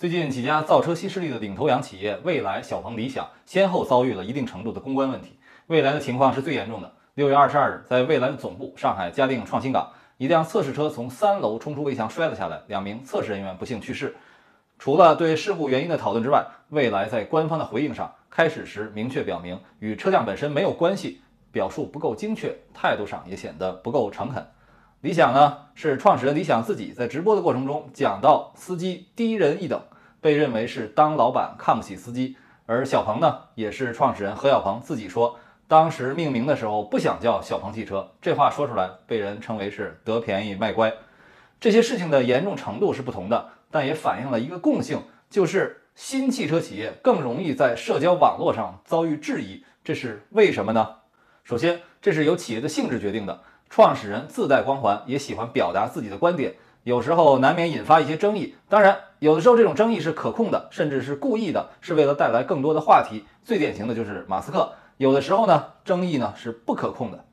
最近几家造车新势力的领头羊企业蔚来、小鹏、理想先后遭遇了一定程度的公关问题。蔚来的情况是最严重的。六月二十二日，在蔚来总部上海嘉定创新港，一辆测试车从三楼冲出围墙摔了下来，两名测试人员不幸去世。除了对事故原因的讨论之外，蔚来在官方的回应上，开始时明确表明与车辆本身没有关系，表述不够精确，态度上也显得不够诚恳。理想呢，是创始人李想自己在直播的过程中讲到司机低人一等，被认为是当老板看不起司机。而小鹏呢，也是创始人何小鹏自己说，当时命名的时候不想叫小鹏汽车，这话说出来被人称为是得便宜卖乖。这些事情的严重程度是不同的，但也反映了一个共性，就是新汽车企业更容易在社交网络上遭遇质疑，这是为什么呢？首先，这是由企业的性质决定的。创始人自带光环，也喜欢表达自己的观点，有时候难免引发一些争议。当然，有的时候这种争议是可控的，甚至是故意的，是为了带来更多的话题。最典型的就是马斯克。有的时候呢，争议呢是不可控的。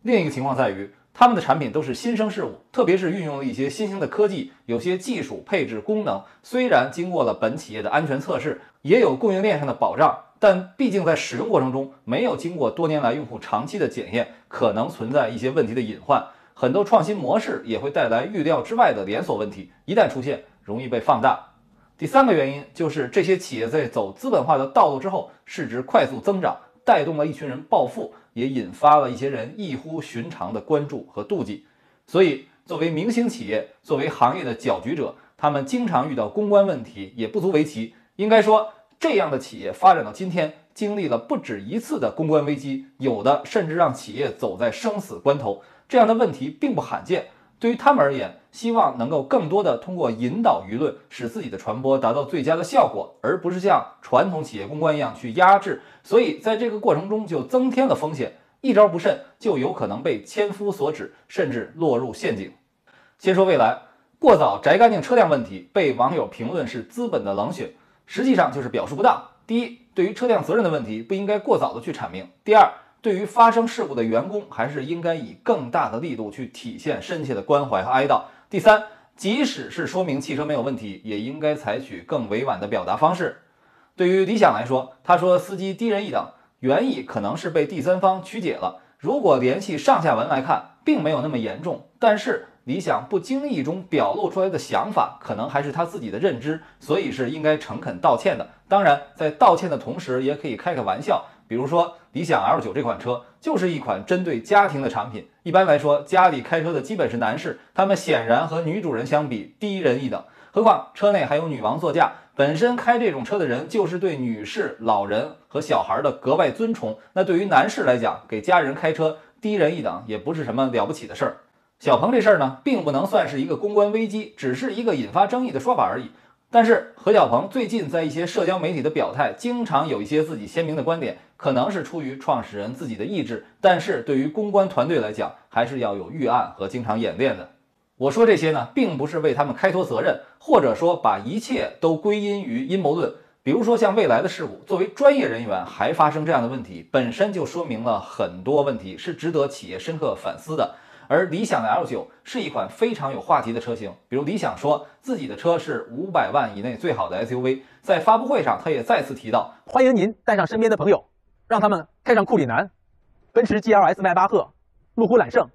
另一个情况在于，他们的产品都是新生事物，特别是运用了一些新兴的科技，有些技术配置功能虽然经过了本企业的安全测试，也有供应链上的保障。但毕竟在使用过程中没有经过多年来用户长期的检验，可能存在一些问题的隐患。很多创新模式也会带来预料之外的连锁问题，一旦出现，容易被放大。第三个原因就是这些企业在走资本化的道路之后，市值快速增长，带动了一群人暴富，也引发了一些人异乎寻常的关注和妒忌。所以，作为明星企业，作为行业的搅局者，他们经常遇到公关问题，也不足为奇。应该说。这样的企业发展到今天，经历了不止一次的公关危机，有的甚至让企业走在生死关头。这样的问题并不罕见。对于他们而言，希望能够更多的通过引导舆论，使自己的传播达到最佳的效果，而不是像传统企业公关一样去压制。所以，在这个过程中就增添了风险，一招不慎就有可能被千夫所指，甚至落入陷阱。先说未来，过早摘干净车辆问题，被网友评论是资本的冷血。实际上就是表述不当。第一，对于车辆责任的问题，不应该过早的去阐明；第二，对于发生事故的员工，还是应该以更大的力度去体现深切的关怀和哀悼；第三，即使是说明汽车没有问题，也应该采取更委婉的表达方式。对于理想来说，他说司机低人一等，原意可能是被第三方曲解了。如果联系上下文来看，并没有那么严重，但是。理想不经意中表露出来的想法，可能还是他自己的认知，所以是应该诚恳道歉的。当然，在道歉的同时，也可以开个玩笑，比如说，理想 L 九这款车就是一款针对家庭的产品。一般来说，家里开车的基本是男士，他们显然和女主人相比低人一等。何况车内还有女王座驾，本身开这种车的人就是对女士、老人和小孩的格外尊崇。那对于男士来讲，给家人开车低人一等也不是什么了不起的事儿。小鹏这事儿呢，并不能算是一个公关危机，只是一个引发争议的说法而已。但是何小鹏最近在一些社交媒体的表态，经常有一些自己鲜明的观点，可能是出于创始人自己的意志，但是对于公关团队来讲，还是要有预案和经常演练的。我说这些呢，并不是为他们开脱责任，或者说把一切都归因于阴谋论。比如说像未来的事故，作为专业人员还发生这样的问题，本身就说明了很多问题，是值得企业深刻反思的。而理想的 L9 是一款非常有话题的车型，比如理想说自己的车是五百万以内最好的 SUV，在发布会上，他也再次提到，欢迎您带上身边的朋友，让他们开上库里南、奔驰 GLS 迈巴赫、路虎揽胜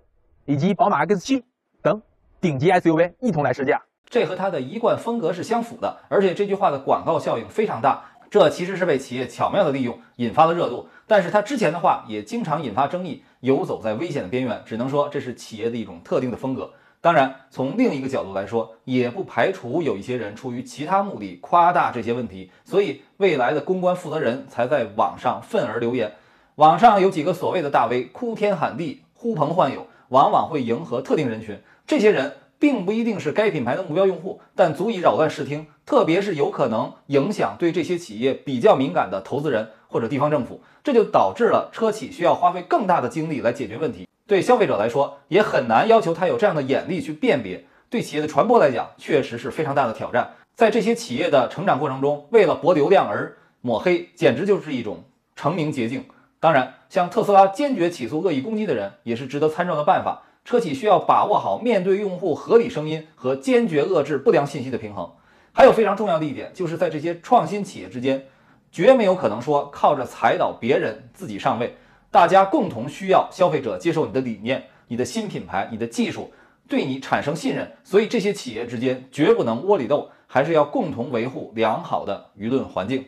以及宝马 X7 等顶级 SUV 一同来试驾，这和他的一贯风格是相符的，而且这句话的广告效应非常大。这其实是被企业巧妙的利用，引发了热度。但是他之前的话也经常引发争议，游走在危险的边缘。只能说这是企业的一种特定的风格。当然，从另一个角度来说，也不排除有一些人出于其他目的夸大这些问题。所以，未来的公关负责人才在网上愤而留言。网上有几个所谓的大 V 哭天喊地、呼朋唤友，往往会迎合特定人群。这些人。并不一定是该品牌的目标用户，但足以扰乱视听，特别是有可能影响对这些企业比较敏感的投资人或者地方政府，这就导致了车企需要花费更大的精力来解决问题。对消费者来说，也很难要求他有这样的眼力去辨别。对企业的传播来讲，确实是非常大的挑战。在这些企业的成长过程中，为了博流量而抹黑，简直就是一种成名捷径。当然，像特斯拉坚决起诉恶意攻击的人，也是值得参照的办法。车企需要把握好面对用户合理声音和坚决遏制不良信息的平衡。还有非常重要的一点，就是在这些创新企业之间，绝没有可能说靠着踩倒别人自己上位。大家共同需要消费者接受你的理念、你的新品牌、你的技术，对你产生信任。所以这些企业之间绝不能窝里斗，还是要共同维护良好的舆论环境。